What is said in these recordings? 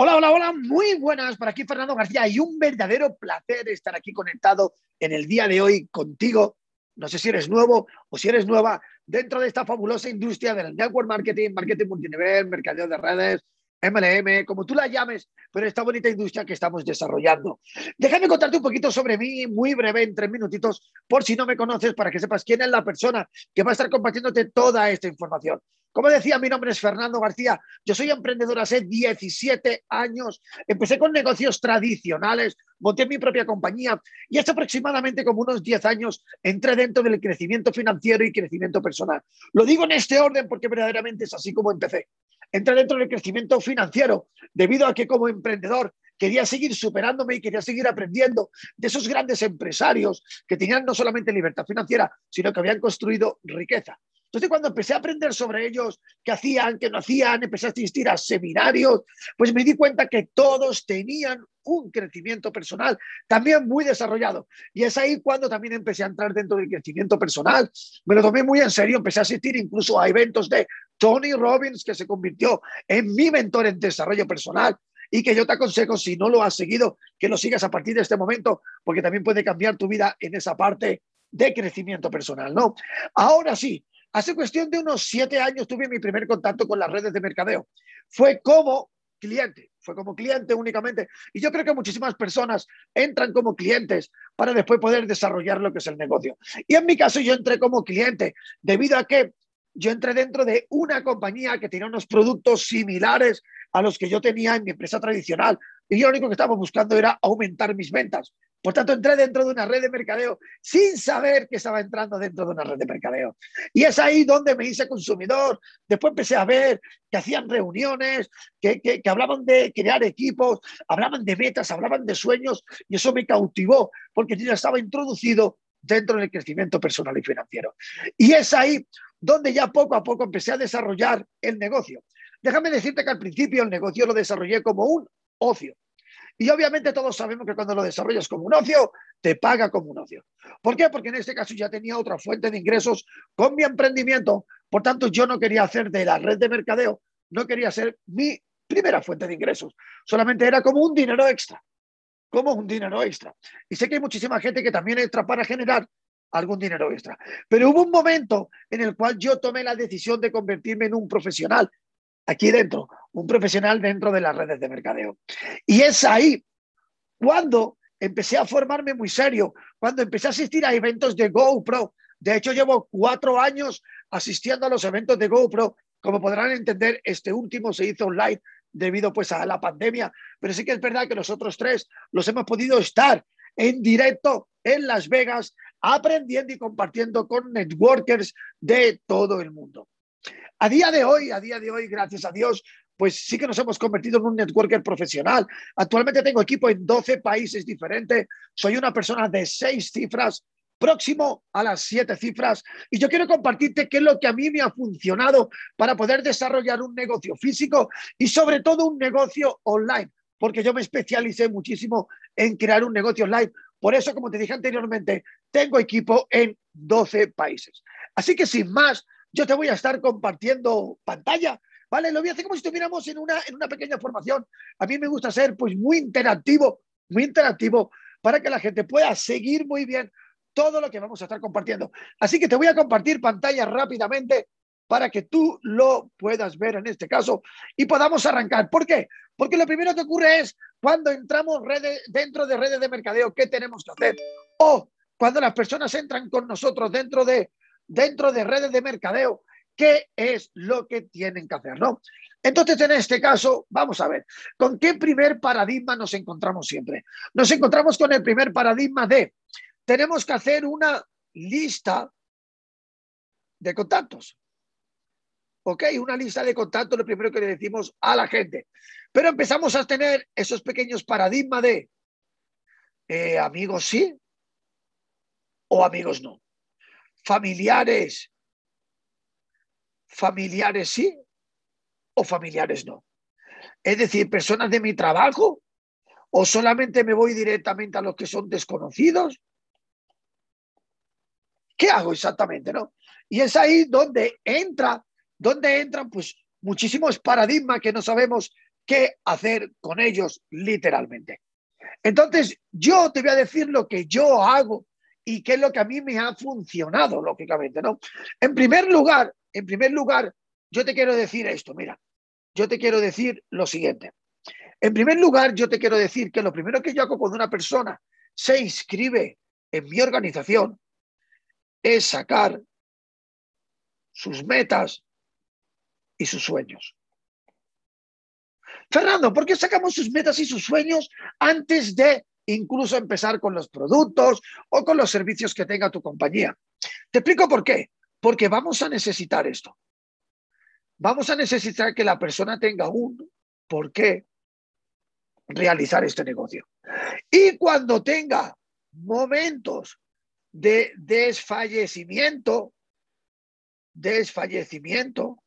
Hola, hola, hola, muy buenas. Por aquí Fernando García y un verdadero placer estar aquí conectado en el día de hoy contigo. No sé si eres nuevo o si eres nueva dentro de esta fabulosa industria del network marketing, marketing multinivel, mercadeo de redes, MLM, como tú la llames, pero esta bonita industria que estamos desarrollando. Déjame contarte un poquito sobre mí, muy breve, en tres minutitos, por si no me conoces, para que sepas quién es la persona que va a estar compartiéndote toda esta información. Como decía, mi nombre es Fernando García, yo soy emprendedor hace 17 años, empecé con negocios tradicionales, monté mi propia compañía y hace aproximadamente como unos 10 años entré dentro del crecimiento financiero y crecimiento personal. Lo digo en este orden porque verdaderamente es así como empecé entré dentro del crecimiento financiero, debido a que como emprendedor quería seguir superándome y quería seguir aprendiendo de esos grandes empresarios que tenían no solamente libertad financiera, sino que habían construido riqueza. Entonces, cuando empecé a aprender sobre ellos, qué hacían, qué no hacían, empecé a asistir a seminarios, pues me di cuenta que todos tenían un crecimiento personal también muy desarrollado. Y es ahí cuando también empecé a entrar dentro del crecimiento personal. Me lo tomé muy en serio, empecé a asistir incluso a eventos de Tony Robbins, que se convirtió en mi mentor en desarrollo personal y que yo te aconsejo, si no lo has seguido, que lo sigas a partir de este momento, porque también puede cambiar tu vida en esa parte de crecimiento personal, ¿no? Ahora sí, Hace cuestión de unos siete años tuve mi primer contacto con las redes de mercadeo. Fue como cliente, fue como cliente únicamente. Y yo creo que muchísimas personas entran como clientes para después poder desarrollar lo que es el negocio. Y en mi caso yo entré como cliente debido a que yo entré dentro de una compañía que tenía unos productos similares a los que yo tenía en mi empresa tradicional. Y yo lo único que estaba buscando era aumentar mis ventas. Por tanto, entré dentro de una red de mercadeo sin saber que estaba entrando dentro de una red de mercadeo. Y es ahí donde me hice consumidor. Después empecé a ver que hacían reuniones, que, que, hablaban de crear equipos, hablaban de metas, hablaban de sueños, y eso me cautivó, porque yo ya estaba introducido dentro del crecimiento personal y financiero. Y es ahí donde ya poco a poco empecé a desarrollar el negocio. Déjame decirte que al principio el negocio lo desarrollé como un ocio. Y obviamente todos sabemos que cuando lo desarrollas como un ocio, te paga como un ocio. ¿Por qué? Porque en este caso ya tenía otra fuente de ingresos con mi emprendimiento. Por tanto, yo no quería hacer de la red de mercadeo, no quería ser mi primera fuente de ingresos. Solamente era como un dinero extra. Como un dinero extra. Y sé que hay muchísima gente que también entra para generar algún dinero extra. Pero hubo un momento en el cual yo tomé la decisión de convertirme en un profesional aquí dentro, un profesional dentro de las redes de mercadeo. Y es ahí cuando empecé a formarme muy serio, cuando empecé a asistir a eventos de GoPro. De hecho, llevo cuatro años asistiendo a los eventos de GoPro. Como podrán entender, este último se hizo online debido pues a la pandemia, pero sí que es verdad que nosotros tres los hemos podido estar en directo en Las Vegas aprendiendo y compartiendo con networkers de todo el mundo. A día de hoy, a día de hoy, gracias a Dios, pues sí que nos hemos convertido en un networker profesional. Actualmente tengo equipo en 12 países diferentes. Soy una persona de seis cifras, próximo a las siete cifras. Y yo quiero compartirte qué es lo que a mí me ha funcionado para poder desarrollar un negocio físico y sobre todo un negocio online, porque yo me especialicé muchísimo en crear un negocio online. Por eso, como te dije anteriormente, tengo equipo en 12 países. Así que sin más, yo te voy a estar compartiendo pantalla, ¿vale? Lo voy a hacer como si estuviéramos en una, en una pequeña formación. A mí me gusta ser pues muy interactivo, muy interactivo para que la gente pueda seguir muy bien todo lo que vamos a estar compartiendo. Así que te voy a compartir pantalla rápidamente para que tú lo puedas ver en este caso y podamos arrancar. ¿Por qué? Porque lo primero que ocurre es cuando entramos dentro de redes de mercadeo, ¿qué tenemos que hacer? O cuando las personas entran con nosotros dentro de dentro de redes de mercadeo, qué es lo que tienen que hacer, ¿no? Entonces, en este caso, vamos a ver, ¿con qué primer paradigma nos encontramos siempre? Nos encontramos con el primer paradigma de, tenemos que hacer una lista de contactos. ¿Ok? Una lista de contactos, lo primero que le decimos a la gente. Pero empezamos a tener esos pequeños paradigmas de eh, amigos sí o amigos no familiares, familiares sí o familiares no. Es decir, personas de mi trabajo o solamente me voy directamente a los que son desconocidos. ¿Qué hago exactamente, no? Y es ahí donde entra, donde entran pues muchísimos paradigmas que no sabemos qué hacer con ellos literalmente. Entonces, yo te voy a decir lo que yo hago y qué es lo que a mí me ha funcionado, lógicamente, ¿no? En primer lugar, en primer lugar, yo te quiero decir esto, mira, yo te quiero decir lo siguiente. En primer lugar, yo te quiero decir que lo primero que yo hago cuando una persona se inscribe en mi organización es sacar sus metas y sus sueños. Fernando, ¿por qué sacamos sus metas y sus sueños antes de incluso empezar con los productos o con los servicios que tenga tu compañía? Te explico por qué. Porque vamos a necesitar esto. Vamos a necesitar que la persona tenga un por qué realizar este negocio. Y cuando tenga momentos de desfallecimiento, desfallecimiento,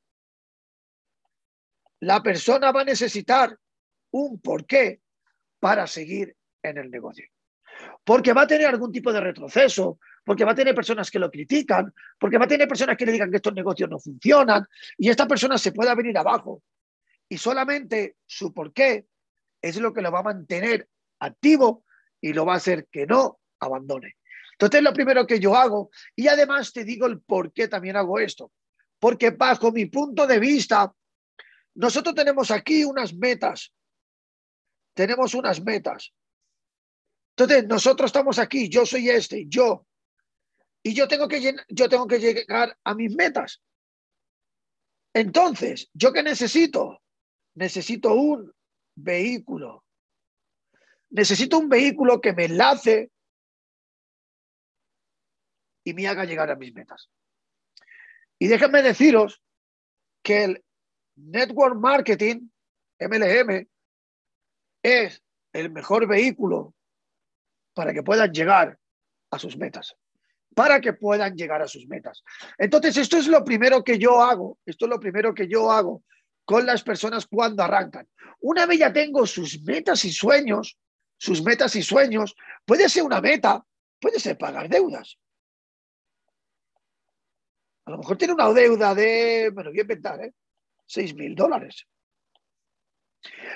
la persona va a necesitar un porqué para seguir en el negocio. Porque va a tener algún tipo de retroceso, porque va a tener personas que lo critican, porque va a tener personas que le digan que estos negocios no funcionan y esta persona se pueda venir abajo. Y solamente su porqué es lo que lo va a mantener activo y lo va a hacer que no abandone. Entonces, lo primero que yo hago, y además te digo el por qué también hago esto, porque bajo mi punto de vista, nosotros tenemos aquí unas metas, tenemos unas metas. Entonces, nosotros estamos aquí, yo soy este, yo, y yo tengo que, yo tengo que llegar a mis metas. Entonces, ¿yo qué necesito? Necesito un vehículo. Necesito un vehículo que me enlace y me haga llegar a mis metas. Y déjenme deciros que el Network Marketing, MLM, es el mejor vehículo para que puedan llegar a sus metas, para que puedan llegar a sus metas. Entonces, esto es lo primero que yo hago, esto es lo primero que yo hago con las personas cuando arrancan. Una vez ya tengo sus metas y sueños, sus metas y sueños, puede ser una meta, puede ser pagar deudas. A lo mejor tiene una deuda de, bueno, voy a inventar, ¿eh? 6 mil dólares.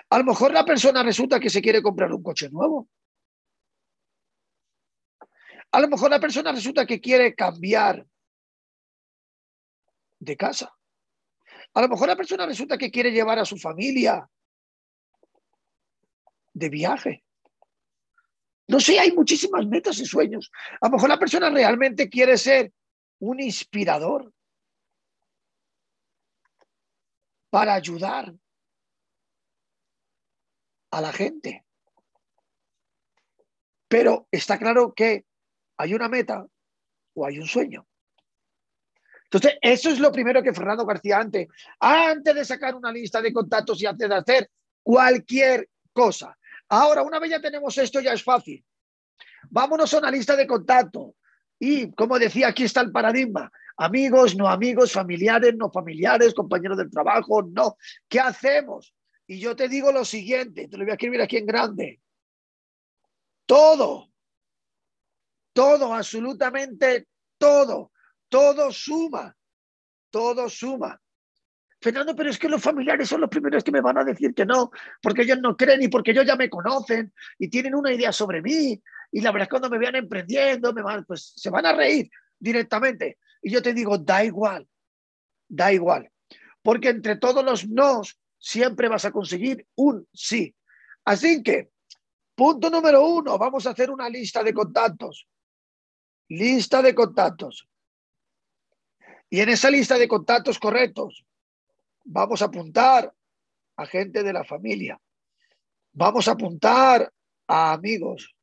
A lo mejor la persona resulta que se quiere comprar un coche nuevo. A lo mejor la persona resulta que quiere cambiar de casa. A lo mejor la persona resulta que quiere llevar a su familia de viaje. No sé, hay muchísimas metas y sueños. A lo mejor la persona realmente quiere ser un inspirador para ayudar a la gente. Pero está claro que hay una meta o hay un sueño. Entonces, eso es lo primero que Fernando García antes, antes de sacar una lista de contactos y antes de hacer cualquier cosa. Ahora, una vez ya tenemos esto, ya es fácil. Vámonos a una lista de contactos. Y, como decía, aquí está el paradigma. Amigos, no amigos, familiares, no familiares, compañeros del trabajo, no. ¿Qué hacemos? Y yo te digo lo siguiente, te lo voy a escribir aquí en grande. Todo todo, absolutamente todo, todo suma, todo suma. Fernando, pero es que los familiares son los primeros que me van a decir que no, porque ellos no creen y porque ellos ya me conocen y tienen una idea sobre mí. Y la verdad es que cuando me vean emprendiendo, me van, pues se van a reír directamente. Y yo te digo, da igual, da igual. Porque entre todos los nos siempre vas a conseguir un sí. Así que, punto número uno, vamos a hacer una lista de contactos lista de contactos. Y en esa lista de contactos correctos vamos a apuntar a gente de la familia. Vamos a apuntar a amigos.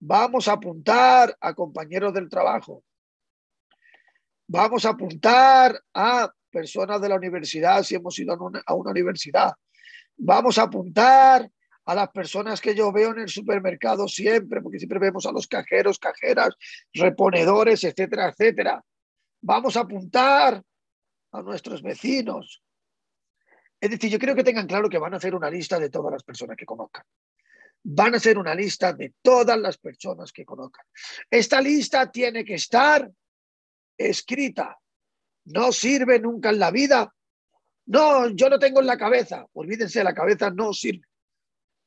Vamos a apuntar a compañeros del trabajo. Vamos a apuntar a personas de la universidad si hemos ido a una, universidad. Vamos a apuntar a las personas que yo veo en el supermercado siempre, porque siempre vemos a los cajeros, cajeras, reponedores, etcétera, etcétera. Vamos a apuntar a nuestros vecinos. Es decir, yo creo que tengan claro que van a hacer una lista de todas las personas que conozcan. Van a hacer una lista de todas las personas que conozcan. Esta lista tiene que estar escrita. No sirve nunca en la vida No, yo no tengo en la cabeza. Olvídense, la cabeza no sirve.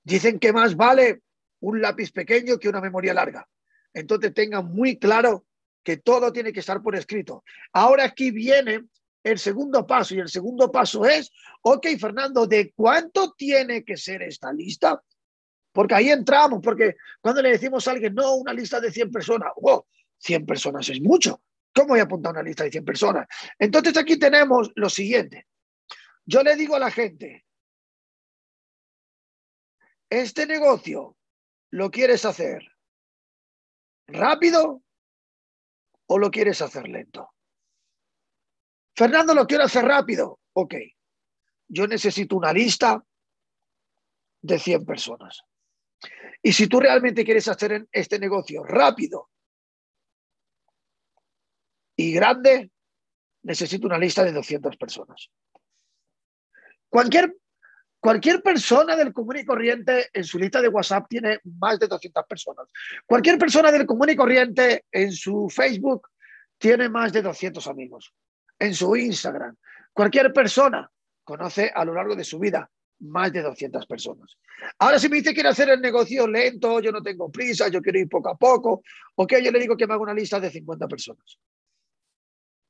Dicen que más vale un lápiz pequeño que una memoria larga. Entonces tengan muy claro que todo tiene que estar por escrito. Ahora aquí viene el segundo paso y el segundo paso es, ok, Fernando, ¿de cuánto tiene que ser esta lista? Porque ahí entramos, porque cuando le decimos a alguien, no, una lista de 100 personas, wow, 100 personas es mucho. ¿Cómo voy a apuntar una lista de 100 personas? Entonces aquí tenemos lo siguiente. Yo le digo a la gente, este negocio lo quieres hacer rápido o lo quieres hacer lento. Fernando, lo quiero hacer rápido. Ok, yo necesito una lista de 100 personas. Y si tú realmente quieres hacer este negocio rápido y grande, necesito una lista de 200 personas. Cualquier, cualquier persona del común y corriente en su lista de WhatsApp tiene más de 200 personas. Cualquier persona del común y corriente en su Facebook tiene más de 200 amigos. En su Instagram. Cualquier persona conoce a lo largo de su vida más de 200 personas. Ahora, si me dice que quiere hacer el negocio lento, yo no tengo prisa, yo quiero ir poco a poco, ok, yo le digo que me haga una lista de 50 personas.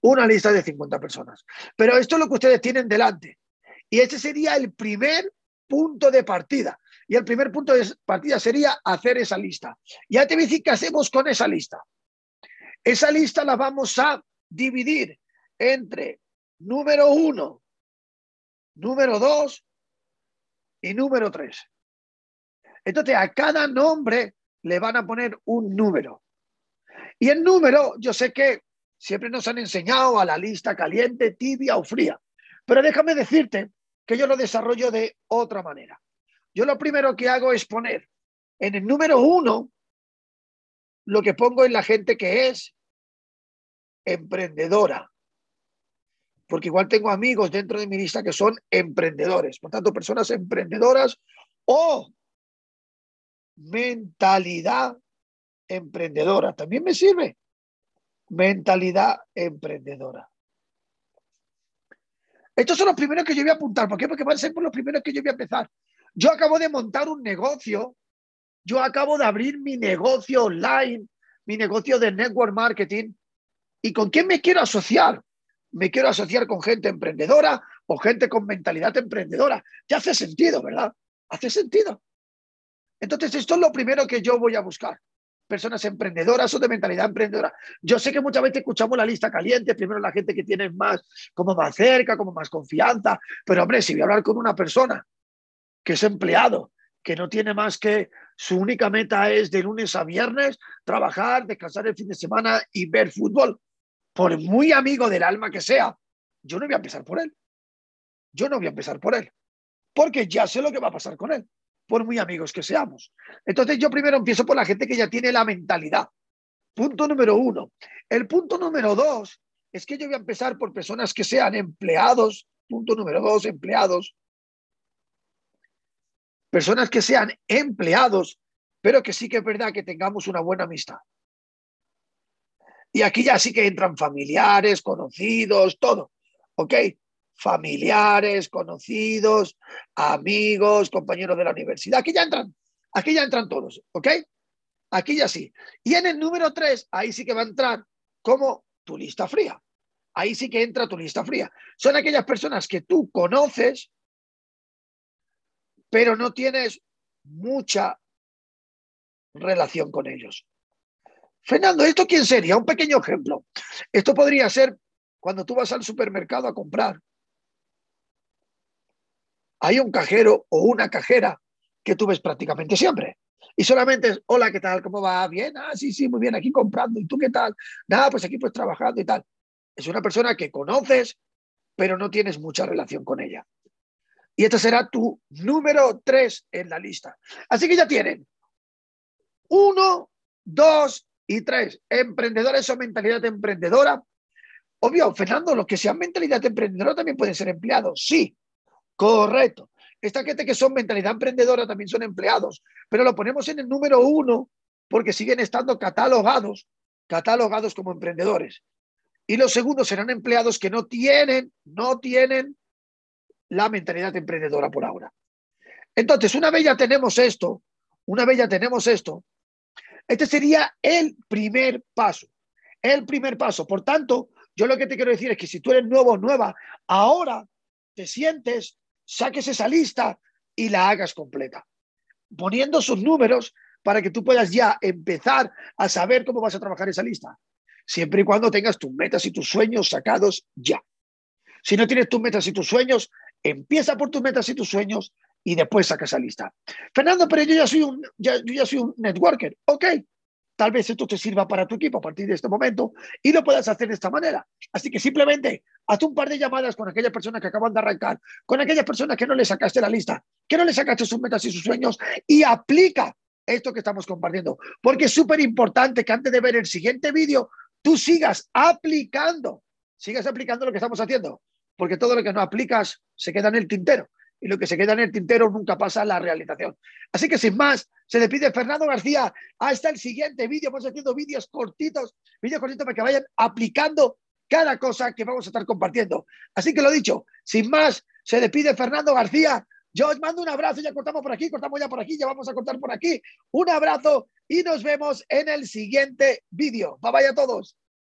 Una lista de 50 personas. Pero esto es lo que ustedes tienen delante. Y ese sería el primer punto de partida. Y el primer punto de partida sería hacer esa lista. Ya te voy a decir qué hacemos con esa lista. Esa lista la vamos a dividir entre número uno, número dos y número tres. Entonces, a cada nombre le van a poner un número. Y el número, yo sé que siempre nos han enseñado a la lista caliente, tibia o fría. Pero déjame decirte que yo lo desarrollo de otra manera. Yo lo primero que hago es poner en el número uno lo que pongo en la gente que es emprendedora porque igual tengo amigos dentro de mi lista que son emprendedores, por tanto, personas emprendedoras o mentalidad emprendedora. También me sirve mentalidad emprendedora. Estos son los primeros que yo voy a apuntar. ¿Por qué? Porque van a ser por los primeros que yo voy a empezar. Yo acabo de montar un negocio, yo acabo de abrir mi negocio online, mi negocio de network marketing. ¿Y con quién me quiero asociar? me quiero asociar con gente emprendedora o gente con mentalidad emprendedora. Ya hace sentido, ¿verdad? Hace sentido. Entonces, esto es lo primero que yo voy a buscar. Personas emprendedoras o de mentalidad emprendedora. Yo sé que muchas veces escuchamos la lista caliente, primero la gente que tiene más, como más cerca, como más confianza, pero hombre, si voy a hablar con una persona que es empleado, que no tiene más que su única meta es de lunes a viernes trabajar, descansar el fin de semana y ver fútbol, por muy amigo del alma que sea, yo no voy a empezar por él. Yo no voy a empezar por él, porque ya sé lo que va a pasar con él, por muy amigos que seamos. Entonces yo primero empiezo por la gente que ya tiene la mentalidad. Punto número uno. El punto número dos es que yo voy a empezar por personas que sean empleados. Punto número dos, empleados. Personas que sean empleados, pero que sí que es verdad que tengamos una buena amistad. Y aquí ya sí que entran familiares, conocidos, todo. ¿Ok? Familiares, conocidos, amigos, compañeros de la universidad. Aquí ya entran, aquí ya entran todos. ¿Ok? Aquí ya sí. Y en el número tres, ahí sí que va a entrar como tu lista fría. Ahí sí que entra tu lista fría. Son aquellas personas que tú conoces, pero no tienes mucha relación con ellos. Fernando, ¿esto quién sería? Un pequeño ejemplo. Esto podría ser cuando tú vas al supermercado a comprar. Hay un cajero o una cajera que tú ves prácticamente siempre. Y solamente es, hola, ¿qué tal? ¿Cómo va? Bien, ah, sí, sí, muy bien, aquí comprando. ¿Y tú qué tal? Nada, pues aquí pues trabajando y tal. Es una persona que conoces, pero no tienes mucha relación con ella. Y este será tu número tres en la lista. Así que ya tienen uno, dos y tres, emprendedores o mentalidad emprendedora. Obvio, Fernando, los que sean mentalidad emprendedora también pueden ser empleados. Sí, correcto. Esta gente que son mentalidad emprendedora también son empleados, pero lo ponemos en el número uno porque siguen estando catalogados, catalogados como emprendedores. Y los segundos serán empleados que no tienen, no tienen la mentalidad emprendedora por ahora. Entonces, una vez ya tenemos esto, una vez ya tenemos esto, este sería el primer paso, el primer paso. Por tanto, yo lo que te quiero decir es que si tú eres nuevo o nueva, ahora te sientes, saques esa lista y la hagas completa, poniendo sus números para que tú puedas ya empezar a saber cómo vas a trabajar esa lista, siempre y cuando tengas tus metas y tus sueños sacados ya. Si no tienes tus metas y tus sueños, empieza por tus metas y tus sueños y después saca esa lista. Fernando, pero yo ya soy un, yo ya soy un networker. Ok, tal vez esto te sirva para tu equipo a partir de este momento y lo puedas hacer de esta manera. Así que simplemente haz un par de llamadas con aquellas personas que acaban de arrancar, con aquellas personas que no le sacaste la lista, que no le sacaste sus metas y sus sueños y aplica esto que estamos compartiendo. Porque es súper importante que antes de ver el siguiente vídeo, tú sigas aplicando, sigas aplicando lo que estamos haciendo. Porque todo lo que no aplicas se queda en el tintero y lo que se queda en el tintero nunca pasa a la realización. Así que sin más, se despide Fernando García. Hasta el siguiente vídeo. Vamos haciendo vídeos cortitos, vídeos cortitos para que vayan aplicando cada cosa que vamos a estar compartiendo. Así que lo dicho, sin más, se despide Fernando García. Yo os mando un abrazo, ya cortamos por aquí, cortamos ya por aquí, ya vamos a cortar por aquí. Un abrazo y nos vemos en el siguiente vídeo. Bye bye a todos.